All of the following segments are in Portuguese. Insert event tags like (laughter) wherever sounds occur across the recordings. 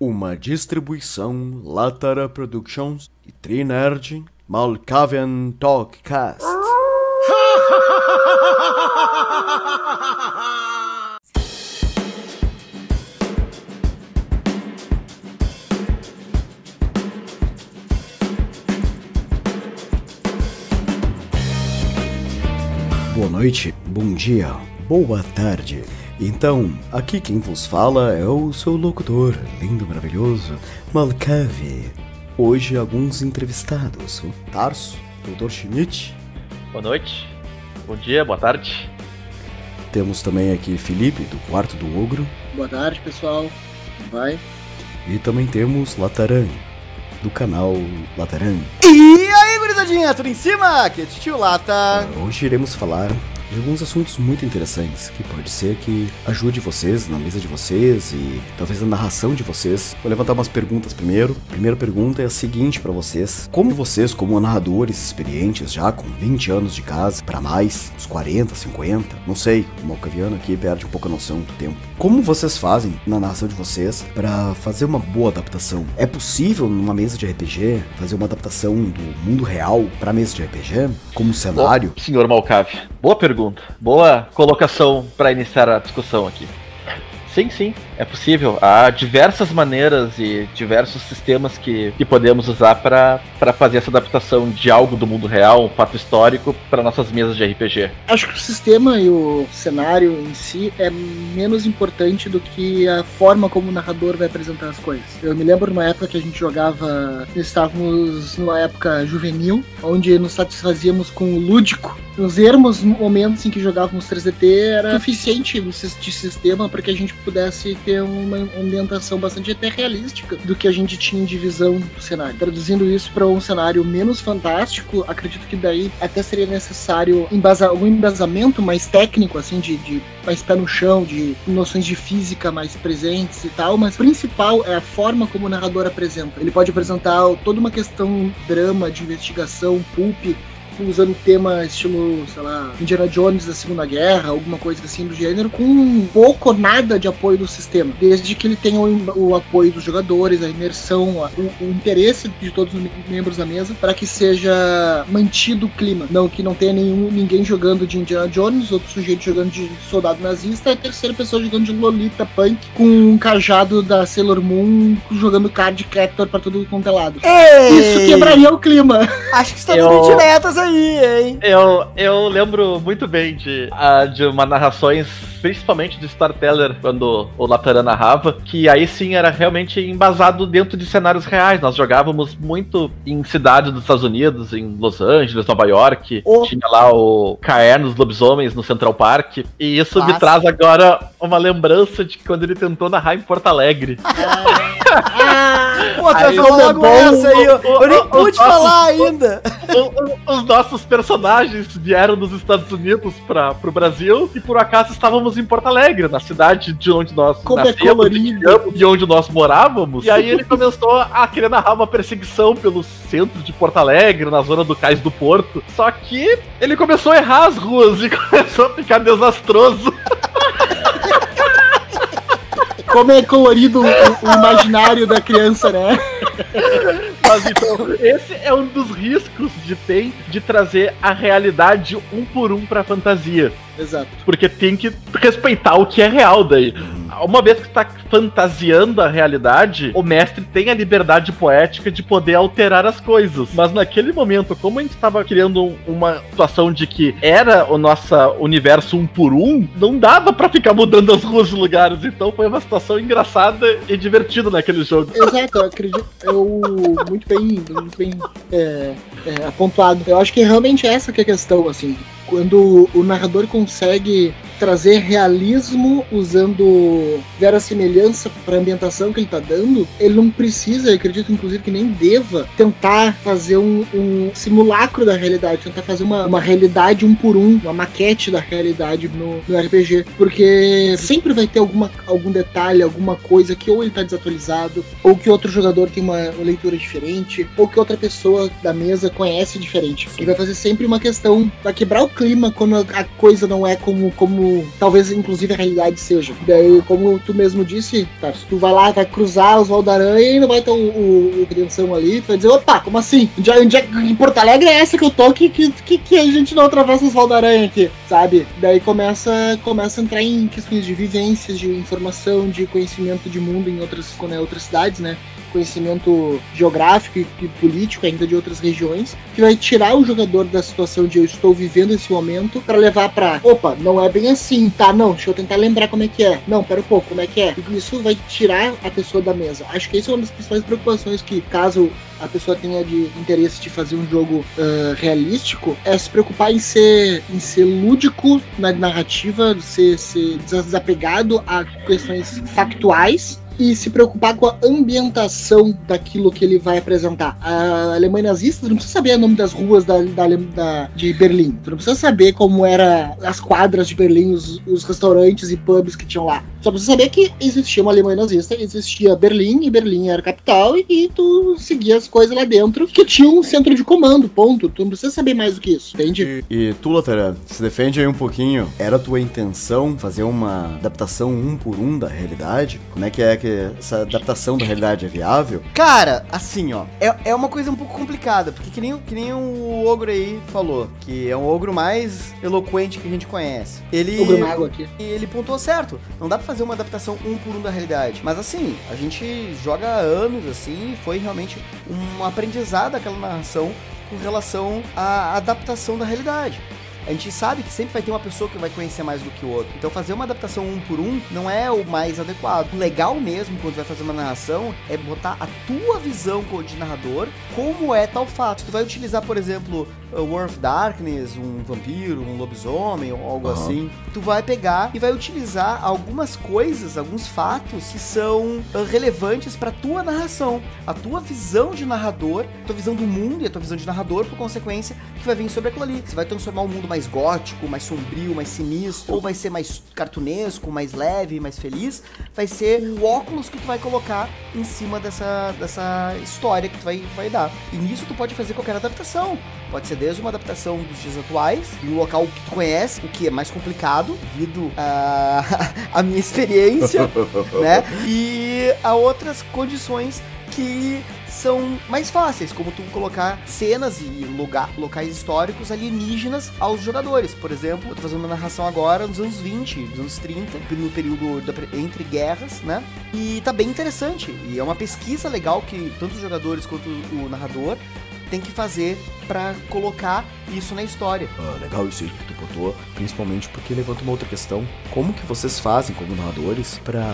Uma distribuição Latara Productions e Trinerd Malkavian Talkcast. (laughs) Boa noite, bom dia, boa tarde. Então, aqui quem vos fala é o seu locutor, lindo, maravilhoso, Malkavi. Hoje alguns entrevistados, o Tarso, o Dr. Schmidt. Boa noite, bom dia, boa tarde. Temos também aqui Felipe, do Quarto do Ogro. Boa tarde, pessoal. Vai. E também temos Lataran, do canal Lataran. E aí, gurizadinha, tudo em cima? Aqui é Titio Lata. Hoje iremos falar de alguns assuntos muito interessantes que pode ser que ajude vocês na mesa de vocês e talvez na narração de vocês. Vou levantar umas perguntas primeiro. A primeira pergunta é a seguinte para vocês: Como vocês, como narradores experientes já com 20 anos de casa para mais, uns 40, 50, não sei, o Malcaviano aqui perde um pouco a noção do tempo. Como vocês fazem na narração de vocês para fazer uma boa adaptação? É possível numa mesa de RPG fazer uma adaptação do mundo real para mesa de RPG como cenário? Senhor Malcave, boa pergunta. Boa colocação para iniciar a discussão aqui. Sim, sim, é possível. Há diversas maneiras e diversos sistemas que, que podemos usar para fazer essa adaptação de algo do mundo real, um fato histórico, para nossas mesas de RPG. Acho que o sistema e o cenário em si é menos importante do que a forma como o narrador vai apresentar as coisas. Eu me lembro numa época que a gente jogava, estávamos numa época juvenil, onde nos satisfazíamos com o lúdico. Nos ermos momentos em que jogávamos 3DT era suficiente de sistema para que a gente pudesse ter uma ambientação bastante até realística do que a gente tinha de visão do cenário. Traduzindo isso para um cenário menos fantástico, acredito que daí até seria necessário embasar, algum embasamento mais técnico, assim, de, de mais pé no chão, de noções de física mais presentes e tal, mas o principal é a forma como o narrador apresenta. Ele pode apresentar toda uma questão drama, de investigação, pulp, usando tema estilo, sei lá, Indiana Jones da Segunda Guerra, alguma coisa assim do gênero, com pouco ou nada de apoio do sistema. Desde que ele tenha o, o apoio dos jogadores, a imersão, a, o, o, interesse de todos os membros da mesa, para que seja mantido o clima. Não que não tenha nenhum, ninguém jogando de Indiana Jones, outro sujeito jogando de soldado nazista, e a terceira pessoa jogando de Lolita Punk, com um cajado da Sailor Moon, jogando card captor pra todo quanto é lado. Ei! Isso quebraria o clima. Acho que está dando diretas aí aí, hein? Eu, eu lembro muito bem de, uh, de uma narrações, principalmente de Storyteller, quando o Lataran narrava, que aí sim era realmente embasado dentro de cenários reais. Nós jogávamos muito em cidades dos Estados Unidos, em Los Angeles, Nova York. Oh. Tinha lá o Caer nos Lobisomens no Central Park. E isso Nossa. me traz agora uma lembrança de quando ele tentou narrar em Porto Alegre. (laughs) Ah, Pô, tu logo essa aí, eu, eu nem pude falar ainda. Os nossos personagens vieram dos Estados Unidos para pro Brasil e por acaso estávamos em Porto Alegre, na cidade de onde nós Como é nascemos é e onde nós morávamos. E aí ele começou a querer narrar uma perseguição pelo centro de Porto Alegre, na zona do Cais do Porto. Só que ele começou a errar as ruas e (laughs) começou a ficar desastroso. Como é colorido o, o imaginário da criança, né? (laughs) Mas então, esse é um dos riscos de ter de trazer a realidade um por um pra fantasia. Exato. Porque tem que respeitar o que é real daí. Uma vez que tá fantasiando a realidade, o mestre tem a liberdade poética de poder alterar as coisas. Mas naquele momento, como a gente estava criando uma situação de que era o nosso universo um por um, não dava para ficar mudando as ruas de lugares. Então foi uma situação engraçada e divertida naquele jogo. Exato, eu acredito. Eu. Muito bem, muito bem é, é, apontado. Eu acho que realmente essa que é a questão, assim quando o narrador consegue trazer realismo usando verossimilhança para a ambientação que ele está dando, ele não precisa, acredito inclusive que nem deva, tentar fazer um, um simulacro da realidade, tentar fazer uma, uma realidade um por um, uma maquete da realidade no, no RPG, porque sempre vai ter alguma, algum detalhe, alguma coisa que ou ele está desatualizado, ou que outro jogador tem uma leitura diferente, ou que outra pessoa da mesa conhece diferente. E vai fazer sempre uma questão, vai quebrar o clima quando a coisa não é como, como talvez inclusive a realidade seja. Daí, como tu mesmo disse, tá, tu vai lá, vai cruzar os Valdaranha e não vai ter o, o, o crianção ali, tu vai dizer, opa, como assim? Onde, onde é, em Porto Alegre é essa que eu tô que, que, que, que a gente não atravessa os Valdaranha aqui, sabe? Daí começa, começa a entrar em questões de vivências, de informação, de conhecimento de mundo em outras, né, outras cidades, né? Conhecimento geográfico e político ainda de outras regiões, que vai tirar o jogador da situação de eu estou vivendo esse momento para levar para, opa, não é bem assim, tá? Não, deixa eu tentar lembrar como é que é. Não, pera um pouco, como é que é? Isso vai tirar a pessoa da mesa. Acho que isso é uma das principais preocupações que, caso a pessoa tenha de interesse de fazer um jogo uh, realístico, é se preocupar em ser, em ser lúdico na narrativa, ser, ser desapegado a questões factuais e se preocupar com a ambientação daquilo que ele vai apresentar. A Alemanha nazista, tu não precisa saber o nome das ruas da, da, da de Berlim. Tu não precisa saber como eram as quadras de Berlim, os, os restaurantes e pubs que tinham lá. Só precisa saber que existia uma Alemanha nazista, existia Berlim, e Berlim era a capital, e, e tu seguia as coisas lá dentro, que tinha um centro de comando, ponto. Tu não precisa saber mais do que isso, entende? E, e tu, Lateran, se defende aí um pouquinho. Era tua intenção fazer uma adaptação um por um da realidade? Como é que é que essa adaptação da realidade é viável? Cara, assim, ó, é, é uma coisa um pouco complicada, porque que nem, que nem o ogro aí falou, que é um ogro mais eloquente que a gente conhece. Ele. Ogro mago aqui. Ele pontuou certo. Não dá pra fazer uma adaptação um por um da realidade. Mas assim, a gente joga anos assim, foi realmente um aprendizado aquela narração com relação à adaptação da realidade a gente sabe que sempre vai ter uma pessoa que vai conhecer mais do que o outro. Então fazer uma adaptação um por um não é o mais adequado. O legal mesmo quando vai fazer uma narração é botar a tua visão de narrador, como é tal fato. Tu vai utilizar, por exemplo, War of Darkness, um vampiro, um lobisomem ou algo uhum. assim. Tu vai pegar e vai utilizar algumas coisas, alguns fatos que são uh, relevantes para tua narração, a tua visão de narrador, tua visão do mundo e a tua visão de narrador, por consequência, que vai vir sobre aquilo ali. Você vai transformar o mundo mais gótico, mais sombrio, mais sinistro, ou vai ser mais cartunesco, mais leve, mais feliz. Vai ser o óculos que tu vai colocar em cima dessa, dessa história que tu vai, vai dar. E nisso tu pode fazer qualquer adaptação. Pode ser desde uma adaptação dos dias atuais, em um local que tu conhece, o que é mais complicado, devido a, (laughs) a minha experiência, (laughs) né? E a outras condições que são mais fáceis, como tu colocar cenas e lugar, locais históricos alienígenas aos jogadores. Por exemplo, eu tô fazendo uma narração agora nos anos 20, nos anos 30, no período da, entre guerras, né? E tá bem interessante. E é uma pesquisa legal que tanto os jogadores quanto o narrador tem que fazer para colocar isso na história. Ah, legal isso aí que tu botou, principalmente porque levanta uma outra questão. Como que vocês fazem como narradores para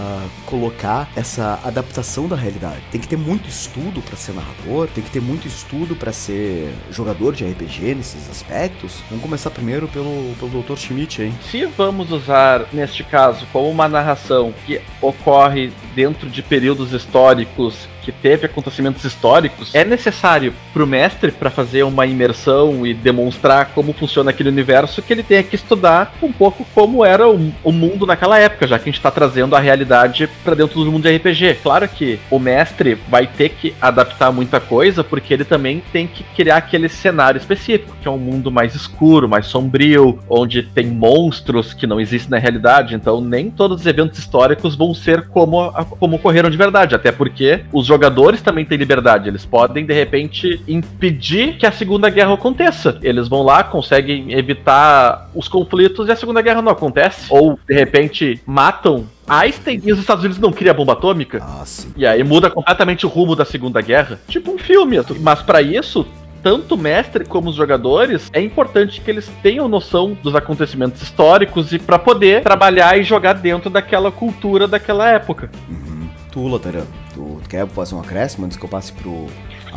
colocar essa adaptação da realidade? Tem que ter muito estudo para ser narrador, tem que ter muito estudo para ser jogador de RPG nesses aspectos. Vamos começar primeiro pelo, pelo Dr. Schmidt, hein? Se vamos usar, neste caso, como uma narração que ocorre dentro de períodos históricos que teve acontecimentos históricos, é necessário pro mestre para fazer uma imersão e demonstrar como funciona aquele universo que ele tenha que estudar um pouco como era o, o mundo naquela época, já que a gente está trazendo a realidade para dentro do mundo de RPG. Claro que o mestre vai ter que adaptar muita coisa porque ele também tem que criar aquele cenário específico, que é um mundo mais escuro, mais sombrio, onde tem monstros que não existem na realidade, então nem todos os eventos históricos vão ser como, como ocorreram de verdade, até porque os jogadores também têm liberdade. Eles podem, de repente, impedir que a Segunda Guerra aconteça. Eles vão lá, conseguem evitar os conflitos e a Segunda Guerra não acontece. Ou, de repente, matam Einstein e os Estados Unidos não criam a bomba atômica. Ah, sim. E aí muda completamente o rumo da Segunda Guerra. Tipo um filme. Mas para isso, tanto o mestre como os jogadores, é importante que eles tenham noção dos acontecimentos históricos e para poder trabalhar e jogar dentro daquela cultura daquela época. Uhum. Tu, Lateran, tu quer fazer um acréscimo antes que eu passe pro,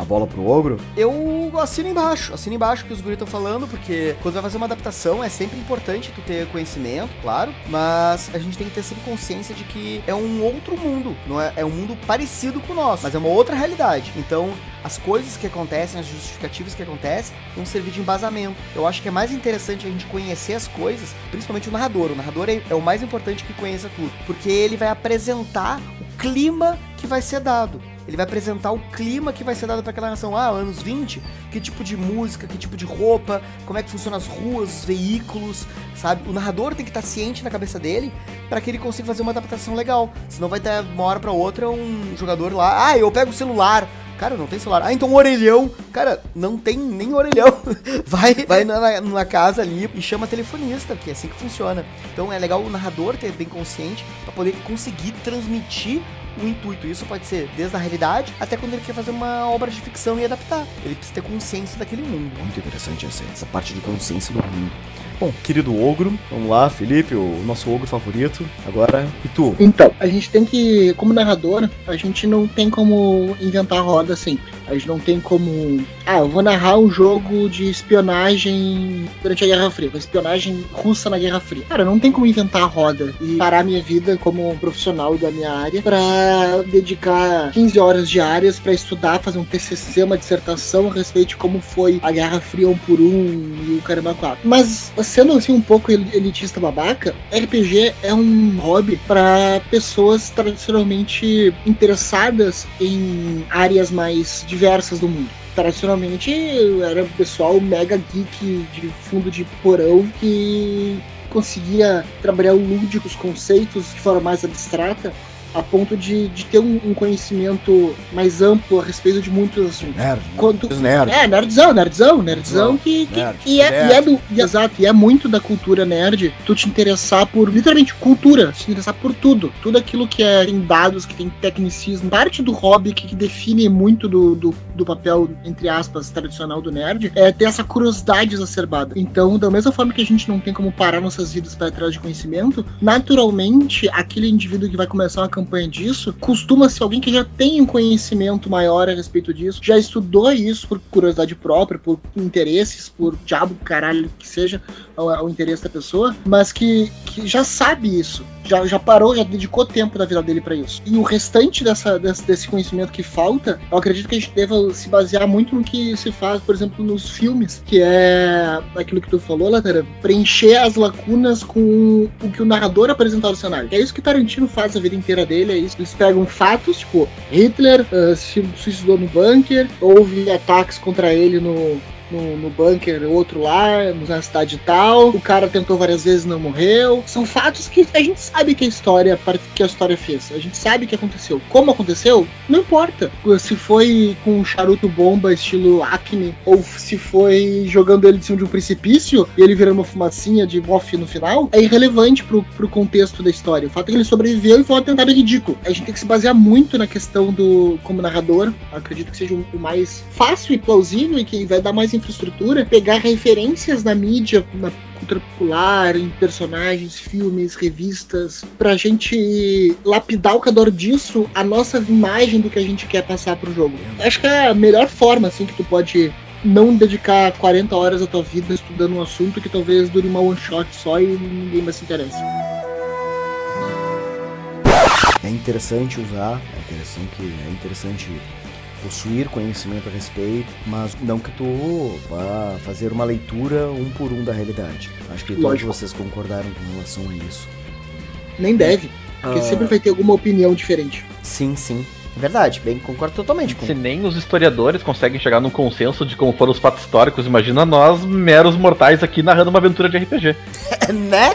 a bola pro ogro, eu assino embaixo, assino embaixo que os guris estão falando, porque quando vai fazer uma adaptação é sempre importante tu ter conhecimento, claro, mas a gente tem que ter sempre consciência de que é um outro mundo, não é, é um mundo parecido com o nosso, mas é uma outra realidade. Então, as coisas que acontecem, as justificativas que acontecem, vão servir de embasamento. Eu acho que é mais interessante a gente conhecer as coisas, principalmente o narrador. O narrador é, é o mais importante que conheça tudo, porque ele vai apresentar o clima que vai ser dado ele vai apresentar o clima que vai ser dado para aquela narração. Ah, anos 20, que tipo de música, que tipo de roupa, como é que funcionam as ruas, os veículos, sabe? O narrador tem que estar ciente na cabeça dele para que ele consiga fazer uma adaptação legal. Senão vai ter uma hora para outra um jogador lá, ah, eu pego o celular, Cara, não tem celular. Ah, então um orelhão. Cara, não tem nem orelhão. (laughs) Vai, vai na, na, casa ali e chama telefonista, que é assim que funciona. Então é legal o narrador ter bem consciente para poder conseguir transmitir o intuito. Isso pode ser desde a realidade até quando ele quer fazer uma obra de ficção e adaptar. Ele precisa ter consciência daquele mundo. Muito interessante essa, essa parte de consciência do mundo. Bom, querido ogro, vamos lá, Felipe, o nosso ogro favorito. Agora, e tu? Então, a gente tem que, como narrador, a gente não tem como inventar roda sempre. A gente não tem como. Ah, eu vou narrar um jogo de espionagem durante a Guerra Fria, espionagem russa na Guerra Fria. Cara, não tem como inventar a roda e parar minha vida como profissional da minha área para dedicar 15 horas diárias para estudar, fazer um TCC, uma dissertação a respeito de como foi a Guerra Fria um por um e o caramba 4. Mas, sendo assim um pouco elitista babaca, RPG é um hobby para pessoas tradicionalmente interessadas em áreas mais diversas do mundo. Tradicionalmente era pessoal mega geek de fundo de porão que conseguia trabalhar o lúdico, os conceitos de forma mais abstrata a ponto de, de ter um, um, conhecimento mais amplo a respeito de muitos assuntos. Nerd. Quanto, nerd. É, nerdzão, nerdzão, nerdzão que, que nerd. É, e é do, e, exato, e é muito da cultura nerd tu te interessar por, literalmente, cultura, te interessar por tudo. Tudo aquilo que é, tem dados, que tem tecnicismo. Parte do hobby que, que define muito do, do, do, papel, entre aspas, tradicional do nerd, é ter essa curiosidade exacerbada. Então, da mesma forma que a gente não tem como parar nossas vidas para atrás de conhecimento, naturalmente, aquele indivíduo que vai começar uma campanha disso, costuma ser alguém que já tem um conhecimento maior a respeito disso, já estudou isso por curiosidade própria, por interesses, por diabo, caralho, que seja o, interesse da pessoa, mas que, que já sabe isso, já, já parou, já dedicou tempo da vida dele para isso. E o restante dessa, desse, desse, conhecimento que falta, eu acredito que a gente deva se basear muito no que se faz, por exemplo, nos filmes, que é aquilo que tu falou, Latara, preencher as lacunas com o que o narrador apresentar no cenário. É isso que Tarantino faz a vida inteira dele, é isso. Eles pegam fatos, tipo, Hitler uh, se suicidou no bunker, houve ataques contra ele no, no, no bunker, outro lá, na cidade tal. O cara tentou várias vezes não morreu. São fatos que a gente sabe que a história que a história fez. A gente sabe que aconteceu. Como aconteceu? Não importa. Se foi com um charuto bomba estilo Acme ou se foi jogando ele de cima de um precipício e ele virando uma fumacinha de off no final, é irrelevante pro, pro contexto da história. O fato é que ele sobreviveu e foi um atentado ridículo. A gente tem que se basear muito na questão do como narrador. Acredito que seja o mais fácil e plausível e que vai dar mais infraestrutura, pegar referências na mídia, na cultura popular, em personagens, filmes, revistas, pra gente lapidar ao redor disso a nossa imagem do que a gente quer passar pro jogo. Acho que é a melhor forma, assim, que tu pode não dedicar 40 horas da tua vida estudando um assunto que talvez dure uma one shot só e ninguém mais se interessa. É interessante usar, é interessante, é interessante possuir conhecimento a respeito, mas não que tu vá fazer uma leitura um por um da realidade. Acho que todos vocês concordaram com relação a isso. Nem deve, porque uh... sempre vai ter alguma opinião diferente. Sim, sim. Verdade, bem, concordo totalmente com. Se nem os historiadores conseguem chegar num consenso de como foram os fatos históricos, imagina nós, meros mortais, aqui narrando uma aventura de RPG. (laughs) né?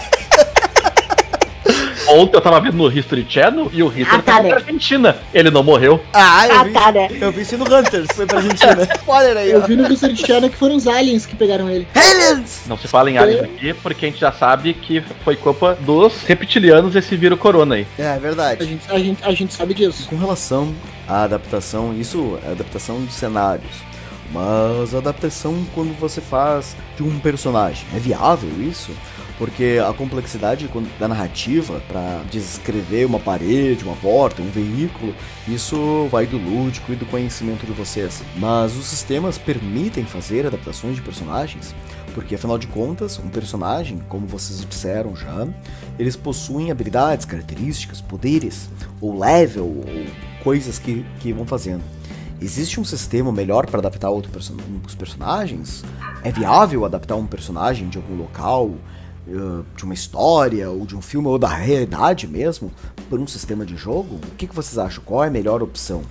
Ontem eu tava vendo no History Channel e o Hitler ah, tá, né? pra Argentina. Ele não morreu. Ah, eu, ah, vi, tá, né? eu vi isso no Hunters, foi pra Argentina. (laughs) Spoiler aí, Eu ó. vi no History Channel que foram os aliens que pegaram ele. Aliens! Não se fala em aliens aqui, porque a gente já sabe que foi culpa dos reptilianos esse vírus corona aí. É, é verdade. A gente, a gente, a gente sabe disso. Com relação à adaptação, isso é adaptação de cenários. Mas adaptação quando você faz de um personagem. É viável isso? Porque a complexidade da narrativa para descrever uma parede, uma porta, um veículo, isso vai do lúdico e do conhecimento de vocês. Mas os sistemas permitem fazer adaptações de personagens, porque afinal de contas, um personagem, como vocês disseram já, eles possuem habilidades, características, poderes, ou level, ou coisas que, que vão fazendo. Existe um sistema melhor para adaptar outro perso os personagens? É viável adaptar um personagem de algum local? De uma história, ou de um filme, ou da realidade mesmo, por um sistema de jogo? O que, que vocês acham? Qual é a melhor opção?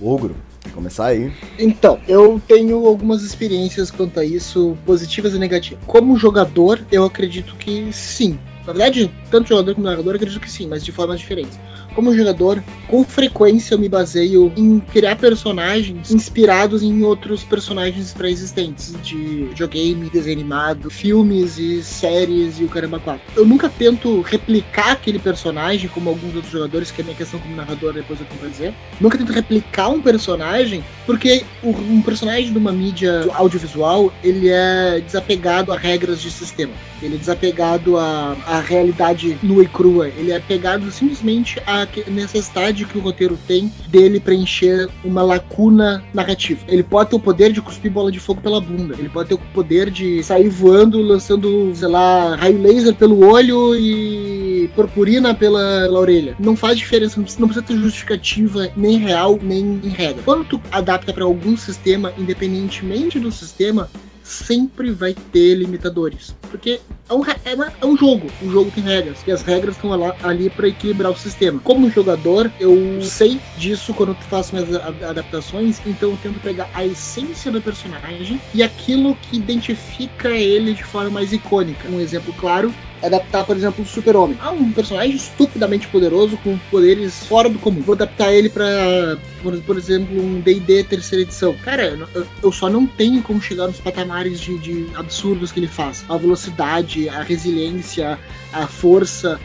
ogro. Quer começar aí? Então, eu tenho algumas experiências quanto a isso, positivas e negativas. Como jogador, eu acredito que sim. Na verdade, tanto jogador como narrador, acredito que sim, mas de formas diferentes como jogador, com frequência eu me baseio em criar personagens inspirados em outros personagens pré-existentes de videogame, desenho animado, filmes e séries e o caramba 4. Eu nunca tento replicar aquele personagem como alguns outros jogadores, que é a minha questão como narrador, depois eu tenho dizer. Nunca tento replicar um personagem, porque um personagem de uma mídia audiovisual, ele é desapegado a regras de sistema. Ele é desapegado à, à realidade nua e crua. Ele é apegado simplesmente à necessidade que o roteiro tem dele preencher uma lacuna narrativa. Ele pode ter o poder de cuspir bola de fogo pela bunda. Ele pode ter o poder de sair voando, lançando, sei lá, raio laser pelo olho e purpurina pela, pela orelha. Não faz diferença, não precisa, não precisa ter justificativa nem real, nem em regra. Quando tu adapta para algum sistema, independentemente do sistema, sempre vai ter limitadores. Porque é um, é, é um jogo, o jogo tem regras, e as regras estão ali para equilibrar o sistema. Como jogador, eu sei disso quando faço minhas adaptações, então eu tento pegar a essência do personagem e aquilo que identifica ele de forma mais icônica. Um exemplo claro adaptar, por exemplo, o Super-Homem. Ah, um personagem estupidamente poderoso com poderes fora do comum. Vou adaptar ele para, por, por, exemplo, um D&D terceira edição. Cara, eu, eu, só não tenho como chegar nos patamares de, de absurdos que ele faz. A velocidade, a resiliência, a força,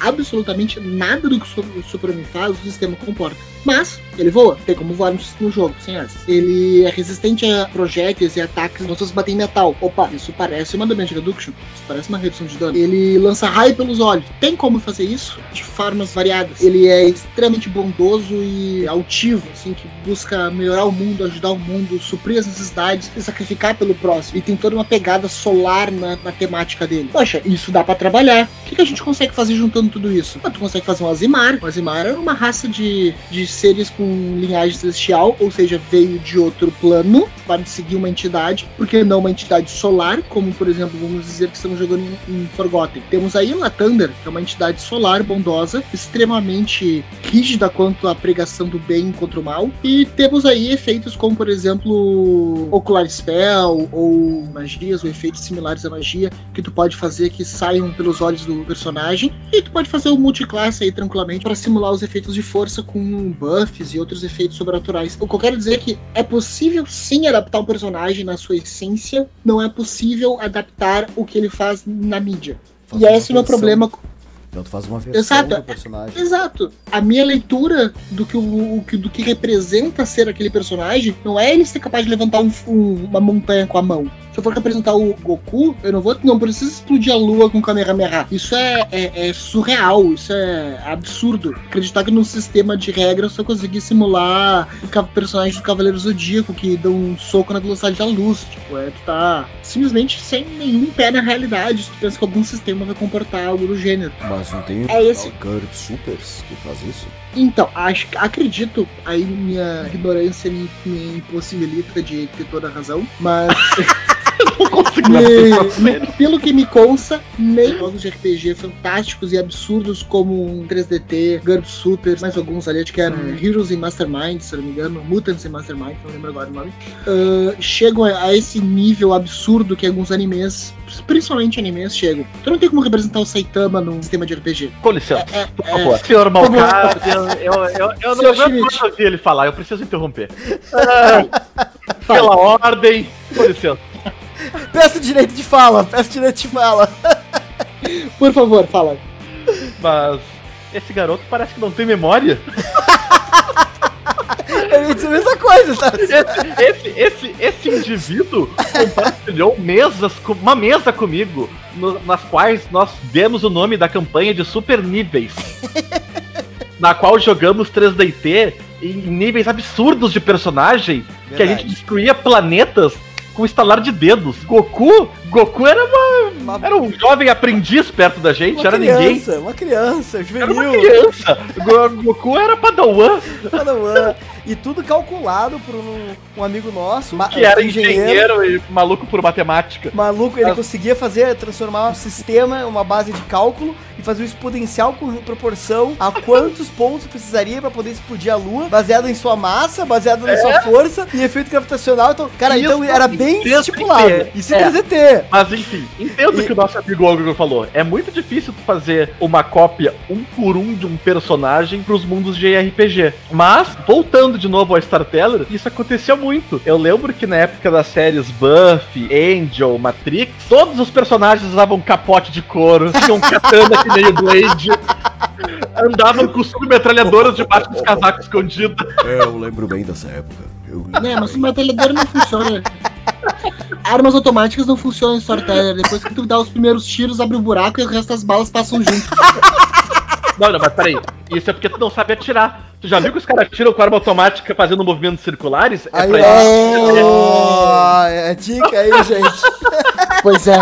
absolutamente nada do que o Super-Homem faz, o sistema comporta. Mas ele voa, tem como voar no, no jogo, sem asas. Ele é resistente a projéteis e ataques quando você bater em metal. Opa, isso parece uma damage reduction, isso parece uma redução de dano. Ele lança raio pelos olhos. Tem como fazer isso de formas variadas. Ele é extremamente bondoso e altivo, assim, que busca melhorar o mundo, ajudar o mundo, suprir as necessidades e sacrificar pelo próximo. E tem toda uma pegada solar na, na temática dele. Poxa, isso dá para trabalhar. O que, que, a gente consegue fazer juntando tudo isso? Ah, tu consegue fazer um Azimar. O Azimar é uma raça de, de seres com linhagem celestial, ou seja, veio de outro plano para seguir uma entidade, porque não uma entidade solar, como por exemplo, vamos dizer que estamos jogando em, em Forgotten. Temos aí a Thunder, que é uma entidade solar bondosa, extremamente rígida quanto à pregação do bem contra o mal, e temos aí efeitos como, por exemplo, Ocular Spell ou magias ou efeitos similares à magia que tu pode fazer que saiam pelos olhos do personagem, e tu pode fazer o multiclasse aí tranquilamente para simular os efeitos de força com buffs e outros efeitos sobrenaturais. O que eu quero dizer é que é possível sim adaptar um personagem na sua essência, não é possível adaptar o que ele faz na mídia. Faz e esse é o meu problema. Então tu faz uma versão exato, do personagem. Exato. A minha leitura do que, o, do que representa ser aquele personagem não é ele ser capaz de levantar um, um, uma montanha com a mão se eu for representar o Goku, eu não vou. Não preciso explodir a lua com Kamehameha. Isso é, é, é, surreal, isso é absurdo. Acreditar que num sistema de regras eu conseguir simular o personagem do Cavaleiro Zodíaco que dá um soco na velocidade da luz. Tipo, é, tu tá simplesmente sem nenhum pé na realidade. Tu pensa que algum sistema vai comportar algo do gênero. Mas não tem é esse. GURP Supers que faz isso? Então, acho, acredito, aí minha ignorância me, me impossibilita de ter toda a razão, mas. (laughs) (laughs) não consigo me, Pelo que me consta, nem jogos de RPG fantásticos e absurdos como um 3DT, GURP Super, mais alguns ali, acho que eram hum. Heroes e Mastermind, se não me engano, Mutants e Mastermind, não lembro agora o nome, uh, chegam a esse nível absurdo que alguns animes, principalmente animes, chegam. Tu não tem como representar o Saitama num sistema de RPG. Com licença, é, é, por favor. É, Senhor Malcard, eu, eu, eu, eu não vou ouvir ele falar, eu preciso interromper. (laughs) Ah, pela ordem, com licença. (laughs) Peço direito de fala, peço direito de fala. (laughs) Por favor, fala. Mas esse garoto parece que não tem memória. (laughs) Eu dizer a mesma coisa, tá? Esse, esse, esse, esse indivíduo compartilhou mesas, uma mesa comigo, no, nas quais nós demos o nome da campanha de Super Níveis. na qual jogamos 3DT em níveis absurdos de personagem, Verdade. que a gente destruía planetas com estalar de dedos. Goku, Goku era uma, uma... era um jovem aprendiz perto da gente, uma era criança, ninguém. Uma criança, juvenil. Era uma criança. Goku era padawan. Padawan. E tudo calculado por um, um amigo nosso. Que era engenheiro. engenheiro. e maluco por matemática. Maluco, ele As... conseguia fazer, transformar um sistema, uma base de cálculo e fazer um exponencial com proporção a quantos pontos precisaria para poder explodir a Lua, baseado em sua massa, baseado na é? sua força e efeito gravitacional. Então, cara, Isso então era bem estipulado. Isso é. quer ter. Mas enfim, entendo o que o nosso amigo Ogro falou. É muito difícil tu fazer uma cópia um por um de um personagem pros mundos de RPG. Mas, voltando de novo ao Starteller, isso aconteceu muito. Eu lembro que na época das séries Buffy, Angel, Matrix, todos os personagens usavam capote de couro, (laughs) tinham katana que nem o Blade. Andavam com submetralhadoras debaixo dos casacos escondidos. É, eu lembro bem dessa época. Eu... Né, mas submetralhadora não funciona. Armas automáticas não funcionam em Storyteller. Depois que tu dá os primeiros tiros, abre o um buraco e o resto das balas passam junto. (laughs) Não, não, mas peraí. Isso é porque tu não sabe atirar. Tu já viu que os caras tiram com arma automática fazendo movimentos circulares? É aí, pra isso. Oh, é dica aí, gente. (laughs) Pois é.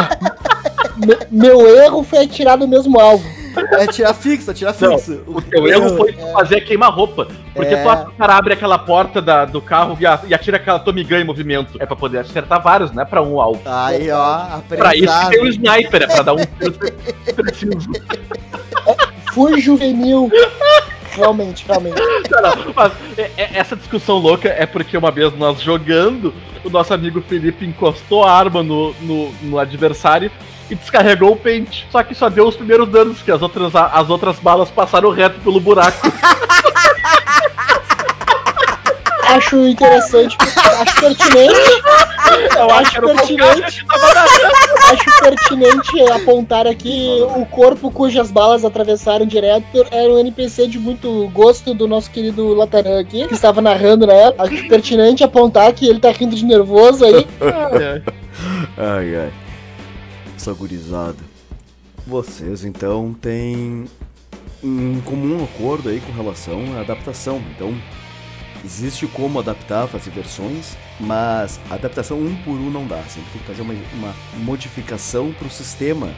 meu erro foi atirar no mesmo alvo. É tirar fixo, tirar fixo. Não, o teu erro foi é. fazer queima-roupa. Porque é. tu, o cara abre aquela porta da, do carro e, a, e atira aquela Tommy Gun em movimento. É pra poder acertar vários, não é pra um alvo. Aí, ó, aprendizado. Pra isso tem o um sniper, é pra dar um (laughs) preciso. (laughs) Fui juvenil. Realmente, realmente. Não, mas é, é, essa discussão louca é porque uma vez nós jogando, o nosso amigo Felipe encostou a arma no, no, no adversário e descarregou o pente. Só que só deu os primeiros danos, que as outras, as outras balas passaram reto pelo buraco. (laughs) acho interessante, acho pertinente. Eu acho pertinente. acho pertinente apontar aqui o corpo cujas balas atravessaram direto era um NPC de muito gosto do nosso querido Lataran aqui, que estava narrando na época. Acho pertinente apontar que ele tá rindo de nervoso aí. ai, ai essa gurizada. Vocês então têm um comum acordo aí com relação à adaptação. Então, existe como adaptar, fazer versões, mas adaptação um por um não dá. Sempre tem que fazer uma, uma modificação para o sistema.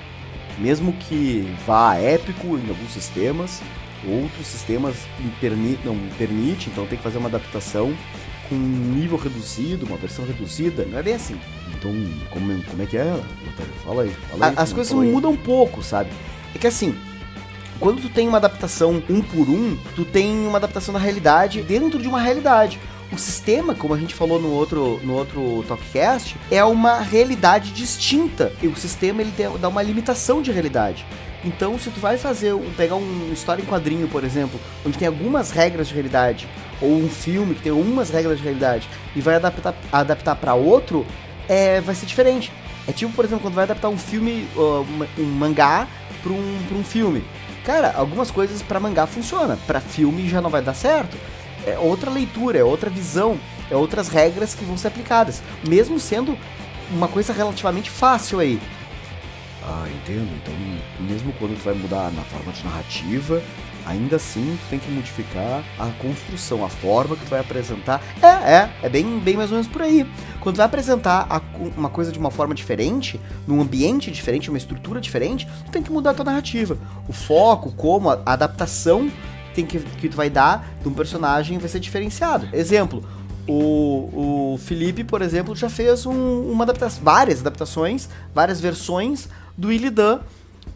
Mesmo que vá épico em alguns sistemas, outros sistemas permit, não permite, então tem que fazer uma adaptação com um nível reduzido, uma versão reduzida. Não é bem assim. Então, como, como é que é? Fala aí. Fala aí As coisas mudam um pouco, sabe? É que assim, quando tu tem uma adaptação um por um, tu tem uma adaptação da realidade dentro de uma realidade. O sistema, como a gente falou no outro, no outro Talkcast, é uma realidade distinta. E o sistema ele dá uma limitação de realidade. Então, se tu vai fazer, pegar uma história em quadrinho, por exemplo, onde tem algumas regras de realidade, ou um filme que tem algumas regras de realidade, e vai adaptar, adaptar para outro, é, vai ser diferente. É tipo, por exemplo, quando vai adaptar um filme, uh, um mangá para um, pra um filme. Cara, algumas coisas para mangá funciona, para filme já não vai dar certo. É outra leitura, é outra visão, é outras regras que vão ser aplicadas, mesmo sendo uma coisa relativamente fácil aí. Ah, entendo. Então, mesmo quando tu vai mudar na forma de narrativa, ainda assim tu tem que modificar a construção, a forma que tu vai apresentar. É, é, é bem, bem mais ou menos por aí. Quando tu vai apresentar a, uma coisa de uma forma diferente, num ambiente diferente, uma estrutura diferente, tu tem que mudar a tua narrativa. O foco, como, a, adaptação tem que, que tu vai dar de um personagem vai ser diferenciado. Exemplo, o, o Felipe, por exemplo, já fez um, uma adaptação, várias adaptações, várias versões do Illidan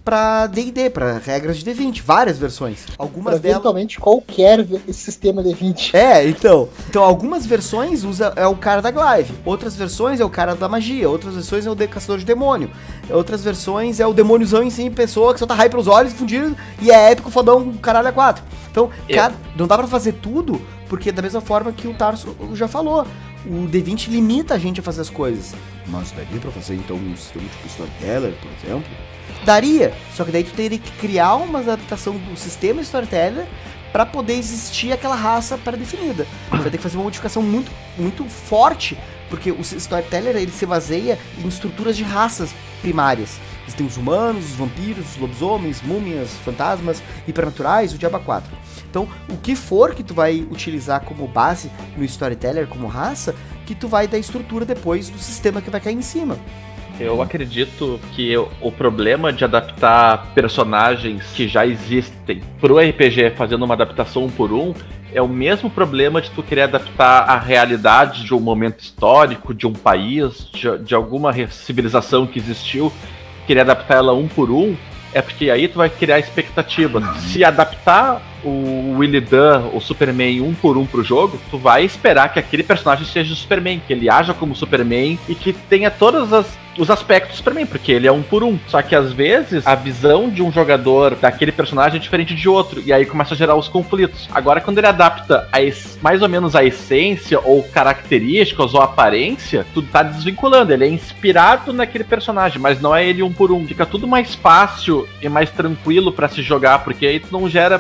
para D&D, para regras de D20, várias versões. Algumas pra delas qualquer sistema D20. É, então, então algumas versões usa é o cara da Glaive, outras versões é o cara da magia, outras versões é o caçador de demônio, outras versões é o demôniozão em si, pessoa que só tá raio pelos olhos, fundido e é épico fodão, caralho a quatro. Então, cara, não dá para fazer tudo, porque da mesma forma que o Tarso já falou, o D20 limita a gente a fazer as coisas. Mas daria pra fazer então um sistema tipo Storyteller, por exemplo? Daria, só que daí tu teria que criar uma adaptação do sistema Storyteller para poder existir aquela raça pré-definida. Você vai ter que fazer uma modificação muito, muito forte, porque o Storyteller ele se baseia em estruturas de raças primárias. Existem os humanos, os vampiros, os lobisomens, múmias, fantasmas, hipernaturais, o Diaba 4. Então, o que for que tu vai utilizar como base no Storyteller como raça, que tu vai dar estrutura depois do sistema que vai cair em cima. Eu acredito que o problema de adaptar personagens que já existem pro RPG fazendo uma adaptação um por um é o mesmo problema de tu querer adaptar a realidade de um momento histórico, de um país, de, de alguma civilização que existiu, querer adaptar ela um por um, é porque aí tu vai criar expectativa. Uhum. Se adaptar o Willy Dunn, o Superman, um por um pro jogo, tu vai esperar que aquele personagem seja o Superman, que ele haja como Superman e que tenha todas as os aspectos para mim, porque ele é um por um. Só que às vezes a visão de um jogador daquele personagem é diferente de outro, e aí começa a gerar os conflitos. Agora, quando ele adapta a mais ou menos a essência, ou características, ou aparência, tudo tá desvinculando. Ele é inspirado naquele personagem, mas não é ele um por um. Fica tudo mais fácil e mais tranquilo para se jogar, porque aí tu não gera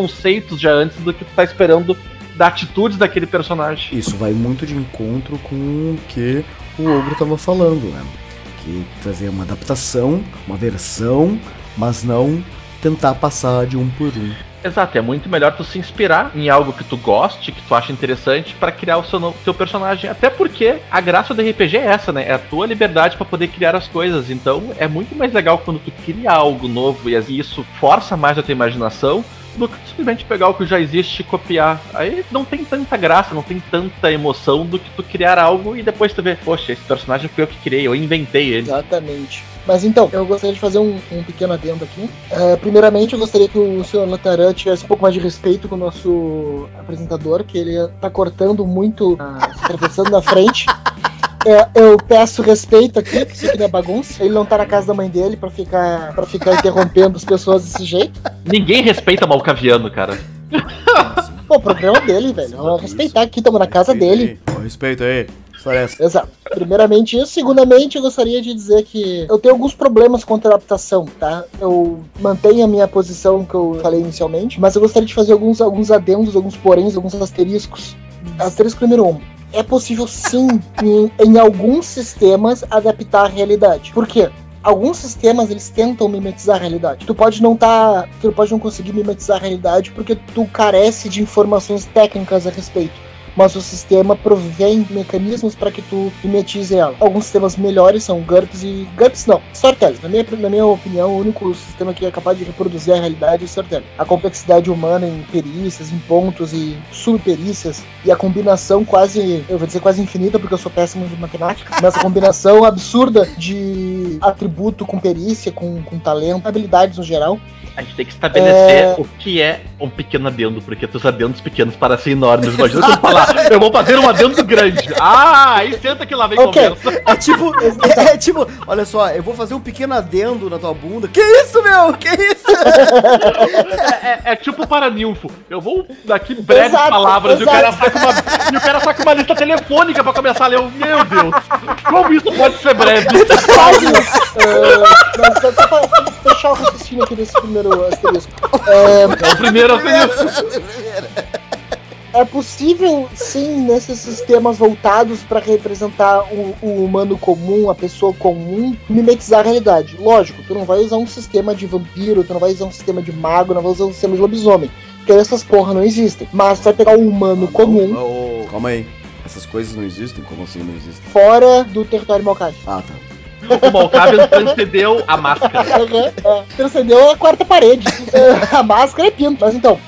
preconceitos já antes do que tu tá esperando da atitude daquele personagem. Isso vai muito de encontro com o que o Ogro tava falando, né? que fazer uma adaptação, uma versão, mas não tentar passar de um por um. Exato, é muito melhor tu se inspirar em algo que tu goste, que tu acha interessante, para criar o seu teu personagem. Até porque a graça do RPG é essa, né? É a tua liberdade para poder criar as coisas. Então é muito mais legal quando tu cria algo novo e isso força mais a tua imaginação do que simplesmente pegar o que já existe e copiar. Aí não tem tanta graça, não tem tanta emoção do que tu criar algo e depois tu ver, poxa, esse personagem foi eu que criei, eu inventei ele. Exatamente. Mas então, eu gostaria de fazer um, um pequeno adendo aqui. Uh, primeiramente, eu gostaria que o senhor Lataran tivesse um pouco mais de respeito com o nosso apresentador, que ele tá cortando muito, uh, atravessando na frente. É, (laughs) eu peço respeito aqui, que isso aqui não é bagunça. Ele não tá na casa da mãe dele pra ficar, pra ficar interrompendo as pessoas desse jeito. Ninguém respeita Malcaviano, cara. (laughs) Pô, o programa dele, velho. Vamos respeitar aqui, estamos na casa dele. Respeito aí. Exato. Primeiramente isso. Segundamente, eu gostaria de dizer que eu tenho alguns problemas com a adaptação, tá? Eu mantenho a minha posição que eu falei inicialmente, mas eu gostaria de fazer alguns, alguns adendos, alguns poréns, alguns asteriscos. Asterisco número um é possível sim, (laughs) em, em alguns sistemas, adaptar a realidade. Por quê? Alguns sistemas eles tentam mimetizar a realidade. Tu pode não tá, tu pode não conseguir mimetizar a realidade porque tu carece de informações técnicas a respeito mas o sistema provém mecanismos para que tu mimetize ela. Alguns sistemas melhores são GURPS e. GURPS não, Storytelling. Na minha, na minha opinião, o único sistema que é capaz de reproduzir a realidade é o Storytelling. A complexidade humana em perícias, em pontos e subperícias, e a combinação quase, eu vou dizer quase infinita, porque eu sou péssimo de matemática, mas a combinação (laughs) absurda de atributo com perícia, com, com talento, habilidades no geral a gente tem que estabelecer é... o que é um pequeno adendo, porque os adendos pequenos parecem enormes. Imagina se eu falar, (laughs) eu vou fazer um adendo grande. Ah, aí senta que lá vem okay. conversa. É tipo, é, é, tipo, olha só, eu vou fazer um pequeno adendo na tua bunda. Que isso, meu? Que isso? É, é, é tipo para ninfo. Eu vou daqui breves exato, palavras exato. E, o cara saca uma, e o cara saca uma lista telefônica pra começar a ler. Meu Deus, como isso pode ser breve? (laughs) uh, mas só pra fechar o raciocínio aqui desse primeiro asterisco. É, é o primeiro asterisco. É possível, sim, nesses sistemas voltados para representar o, o, humano comum, a pessoa comum, mimetizar a realidade. Lógico, tu não vai usar um sistema de vampiro, tu não vai usar um sistema de mago, não vai usar um sistema de lobisomem. Porque essas porra não existem. Mas tu vai pegar o humano ah, comum. Não, calma aí. Essas coisas não existem? Como assim não existem? Fora do território Malcade. Ah, tá. O Malkavian transcendeu a máscara. É, transcendeu a quarta parede. (laughs) a máscara é pinto. Mas então,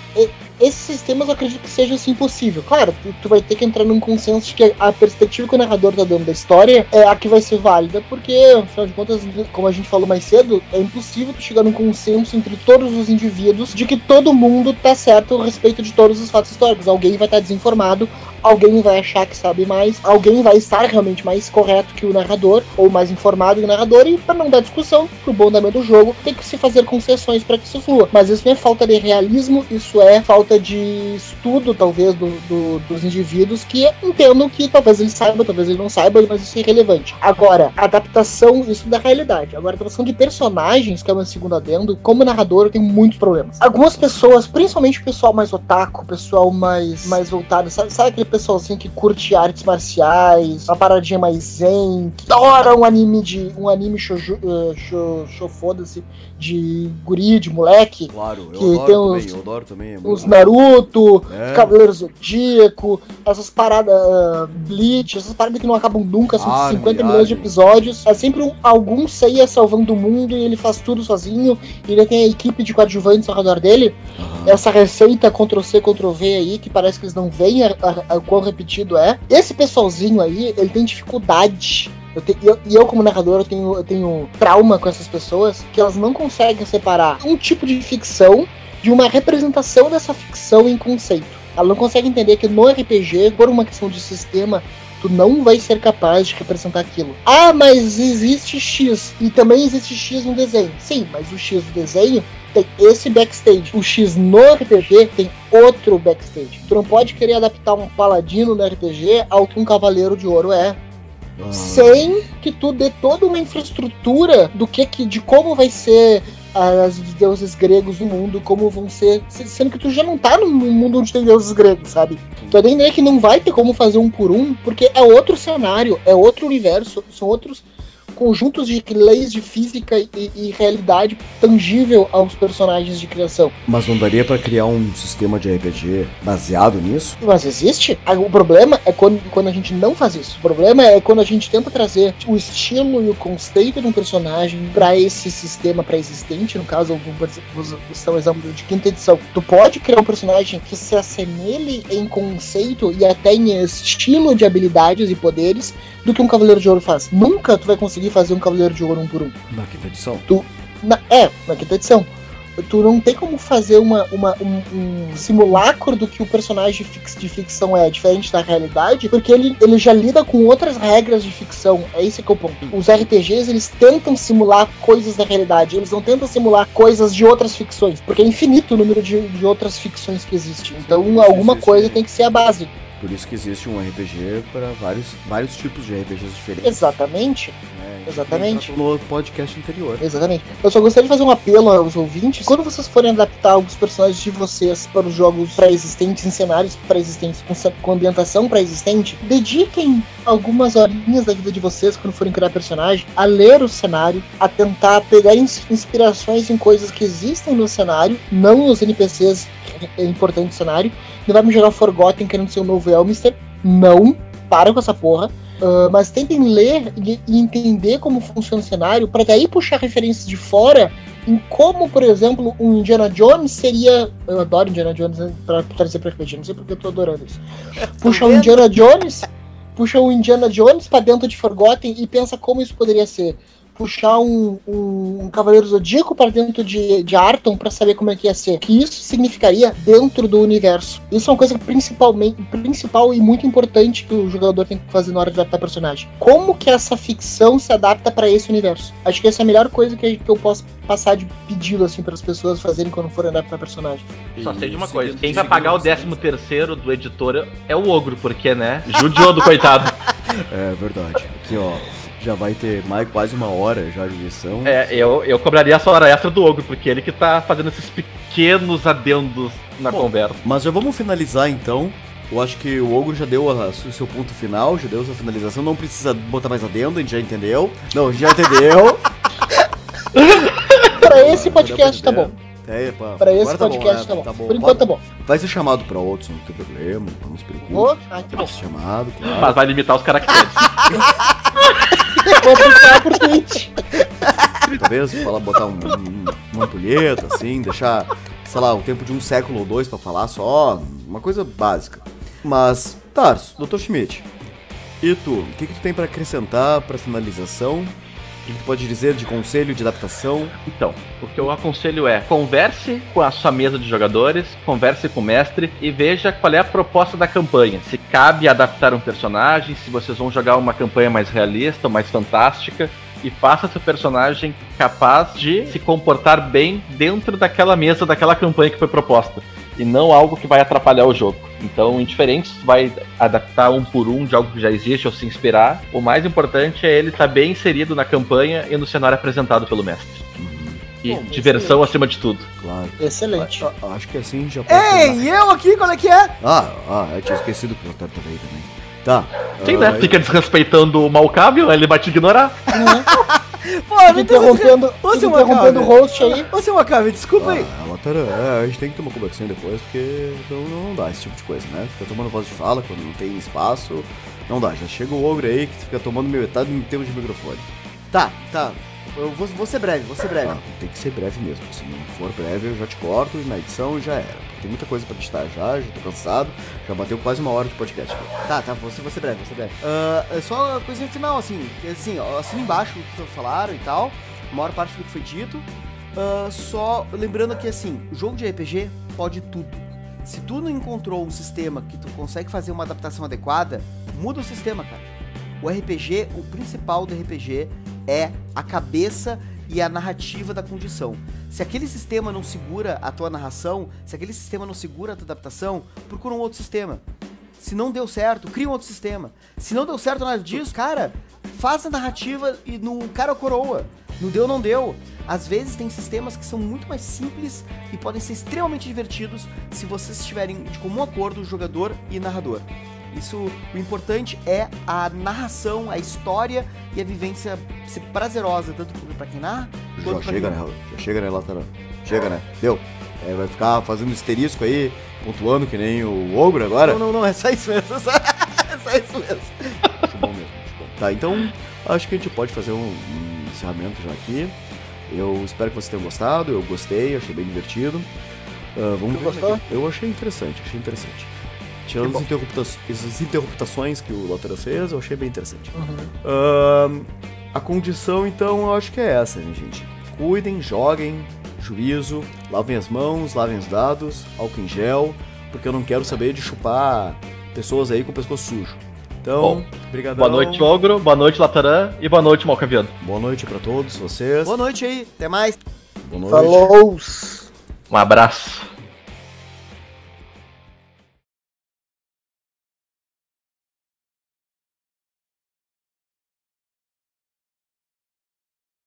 esses sistemas eu acredito que seja assim possível. Claro, tu, tu, vai ter que entrar num consenso de que a perspectiva que o narrador tá dando da história é a que vai ser válida, porque, afinal de contas, como a gente falou mais cedo, é impossível tu chegar num consenso entre todos os indivíduos de que todo mundo tá certo a respeito de todos os fatos históricos. Alguém vai estar tá desinformado, alguém vai achar que sabe mais, alguém vai estar realmente mais correto que o narrador, ou mais informado que o narrador, e para não dar discussão, pro bom andamento do jogo, tem que se fazer concessões para que isso flua. Mas isso não é falta de realismo, isso é falta de estudo, talvez, do, do, dos indivíduos que entendam que talvez ele saiba, talvez ele não saiba, mas isso é irrelevante. Agora, adaptação, isso da realidade. Agora, adaptação de personagens, que é uma segunda adendo, como narrador, eu tenho muitos problemas. Algumas pessoas, principalmente o pessoal mais otaku, o pessoal mais, mais voltado, sabe, sabe aquele pessoalzinho que curte artes marciais, uma paradinha mais zen, que adora um anime de. um anime shoujo, uh, show, show foda-se, de guri, de moleque. Claro, eu que tem também, os, eu adoro também. É os Naruto, é. Cavaleiro Zodíaco, essas paradas uh, Bleach, essas paradas que não acabam nunca, são ah, 50 milhões de episódios. É sempre um, algum ceia salvando o mundo e ele faz tudo sozinho. E ele tem a equipe de coadjuvantes ao redor dele. Uhum. Essa receita Ctrl-C, Ctrl-V aí, que parece que eles não veem o quão repetido é. Esse pessoalzinho aí, ele tem dificuldade eu te, eu, e eu, como narrador, eu tenho, eu tenho trauma com essas pessoas que elas não conseguem separar um tipo de ficção de uma representação dessa ficção em conceito. Ela não consegue entender que no RPG, por uma questão de sistema, tu não vai ser capaz de representar aquilo. Ah, mas existe X e também existe X no desenho. Sim, mas o X do desenho tem esse backstage. O X no RPG tem outro backstage. Tu não pode querer adaptar um paladino no RPG ao que um cavaleiro de ouro é. Sem que tu dê toda uma infraestrutura do que, que de como vai ser as deuses gregos no mundo, como vão ser. Sendo que tu já não tá no mundo onde tem deuses gregos, sabe? Tu é que não vai ter como fazer um por um, porque é outro cenário, é outro universo, são outros conjuntos de leis de física e, e, realidade tangível aos personagens de criação. Mas não daria para criar um sistema de RPG baseado nisso? Mas existe. O problema é quando, quando a gente não faz isso. O problema é quando a gente tenta trazer o estilo e o conceito de um personagem para esse sistema pré-existente. No caso, vou usar um exemplo de quinta edição. Tu pode criar um personagem que se assemelhe em conceito e até em estilo de habilidades e poderes do que um Cavaleiro de Ouro faz. Nunca tu vai conseguir fazer um Cavaleiro de Ouro um por um. Na quinta edição? Tu, na, é, na quinta edição. Tu não tem como fazer uma, uma um, um, simulacro do que o personagem de ficção é, diferente da realidade, porque ele, ele já lida com outras regras de ficção. É esse que é o ponto. Os RPGs, eles tentam simular coisas da realidade, eles não tentam simular coisas de outras ficções, porque é infinito o número de, de outras ficções que existem. Então, alguma coisa tem que ser a base. Por isso que existe um RPG para vários, vários tipos de RPGs diferentes. Exatamente. Né? Exatamente. No podcast anterior. Exatamente. Eu só gostaria de fazer um apelo aos ouvintes. Quando vocês forem adaptar os personagens de vocês para os jogos pré-existentes, em cenários pré-existentes, com, com ambientação pré-existente, dediquem algumas horinhas da vida de vocês, quando forem criar personagem, a ler o cenário, a tentar pegar inspirações em coisas que existem no cenário, não nos NPCs importantes do cenário, não vai me jogar Forgotten querendo ser um novo Elmister. Não, para com essa porra. Uh, mas tentem ler e, e, entender como funciona o cenário, para daí puxar referências de fora em como, por exemplo, um Indiana Jones seria. Eu adoro Indiana Jones né, para trazer pra RPG, não sei porque eu tô adorando isso. (laughs) Puxa o Indiana Jones, puxa o Indiana Jones para dentro de Forgotten e pensa como isso poderia ser puxar um, um, um Cavaleiro Zodíaco para dentro de, de Arton para saber como é que ia ser. que isso significaria dentro do universo. Isso é uma coisa principalmente principal e muito importante que o jogador tem que fazer na hora de adaptar personagem. Como que essa ficção se adapta para esse universo? Acho que essa é a melhor coisa que, que eu posso passar de pedido assim para as pessoas fazerem quando forem adaptar personagem. Só sei de uma coisa, quem vai pagar o 13 terceiro do editor é o ogro, porque né? Judiou do coitado. (laughs) É verdade. Aqui ó, já vai ter mais quase uma hora já de edição. É, eu, eu cobraria a hora extra do Ogro, porque ele que tá fazendo esses pequenos adendos na Bom, conversa. Mas já vamos finalizar então. Eu acho que o Ogro já deu o seu ponto final, já deu a sua finalização. Não precisa botar mais adendo, a gente já entendeu. Não, a gente já entendeu. (laughs) pra esse podcast tá bom. É, pra, pra esse tá podcast bom, né? tá, bom. tá bom. Por enquanto tá bom. Vai ser chamado pra outros, não tem problema, não se preocupe. Oh, ah, que bom. Vai ser chamado, claro. Mas vai limitar os caracteres. (laughs) Vou puxar por Twitch. Talvez falar, botar um, um, uma ampulheta, assim, deixar, sei lá, o tempo de um século ou dois pra falar só, uma coisa básica. Mas, Tarso, Dr. Schmidt, e tu, o que, que tu tem para acrescentar para finalização o que pode dizer de conselho de adaptação? Então, o que eu aconselho é converse com a sua mesa de jogadores, converse com o mestre e veja qual é a proposta da campanha. Se cabe adaptar um personagem, se vocês vão jogar uma campanha mais realista, mais fantástica, e faça seu personagem capaz de se comportar bem dentro daquela mesa, daquela campanha que foi proposta e não algo que vai atrapalhar o jogo. Então, indiferente se vai adaptar um por um de algo que já existe ou se inspirar, o mais importante é ele estar tá bem inserido na campanha e no cenário apresentado pelo mestre. E Bom, diversão excelente. acima de tudo. Claro. Excelente. A, a, acho que assim já pode. Ei, e eu aqui, qual é que é? Ah, ah, eu tinha esquecido que o Otávio tava aí também. Tá. Sim, uh, né? Fica desrespeitando o Malcável, ele vai te ignorar. Pô, me interrompendo, você interrompendo o host aí. Ô, seu Macave, desculpa aí. Ah, Latara, é, a gente tem que ter uma conversinha depois, porque não, não dá esse tipo de coisa, né? Fica tomando voz de fala quando não tem espaço. Não dá, já chega o ogro aí que fica tomando metade do tempo de microfone. Tá, tá. Eu vou, vou ser breve, vou ser breve. Ah, tem que ser breve mesmo. Se não for breve, eu já te corto e na edição já era. Tem muita coisa pra editar já, já tô cansado. Já bateu quase uma hora de podcast. Tá, tá, vou vou ser breve, vou ser breve. Uh, só coisa final, assim. Assim, assim embaixo o que falaram e tal. A maior parte do que foi dito. Uh, só lembrando que, assim, jogo de RPG pode tudo. Se tu não encontrou um sistema que tu consegue fazer uma adaptação adequada, muda o sistema, cara. O RPG, o principal do RPG é a cabeça e a narrativa da condição. Se aquele sistema não segura a tua narração, se aquele sistema não segura a tua adaptação, procura um outro sistema. Se não deu certo, cria um outro sistema. Se não deu certo nada disso, cara, faz a narrativa e no cara coroa. Não deu, não deu. Às vezes tem sistemas que são muito mais simples e podem ser extremamente divertidos se vocês estiverem de comum acordo, jogador e narrador. Isso, o importante é a narração, a história e a vivência ser prazerosa, tanto para quem narra quanto Já chega, né, Já chega, né, Latarão? Chega, né? Deu. É, vai ficar fazendo esterisco aí, pontuando que nem o ogro agora? Não, não, não, é só isso mesmo. (laughs) É só, é só isso mesmo. Acho bom mesmo, acho bom. Tá, então acho que a gente pode fazer um, um encerramento já aqui. Eu espero que vocês tenham gostado, eu gostei, achei bem divertido. Uh, vamos ver. Gostou? Eu achei interessante, achei interessante. Tirando as, interrupta as interruptações que o Lotero fez, eu achei bem interessante. Uhum. Uh, a condição, então, eu acho que é essa, né, gente? Cuidem, joguem, juízo, lavem as mãos, lavem os dados, álcool em gel, porque eu não quero saber de chupar pessoas aí com o pescoço sujo. Então, obrigado. Boa noite, Ogro. Boa noite, Latarã. E boa noite, Malcaviano. Boa noite para todos vocês. Boa noite aí. Até mais. Boa noite. Falou. Um abraço.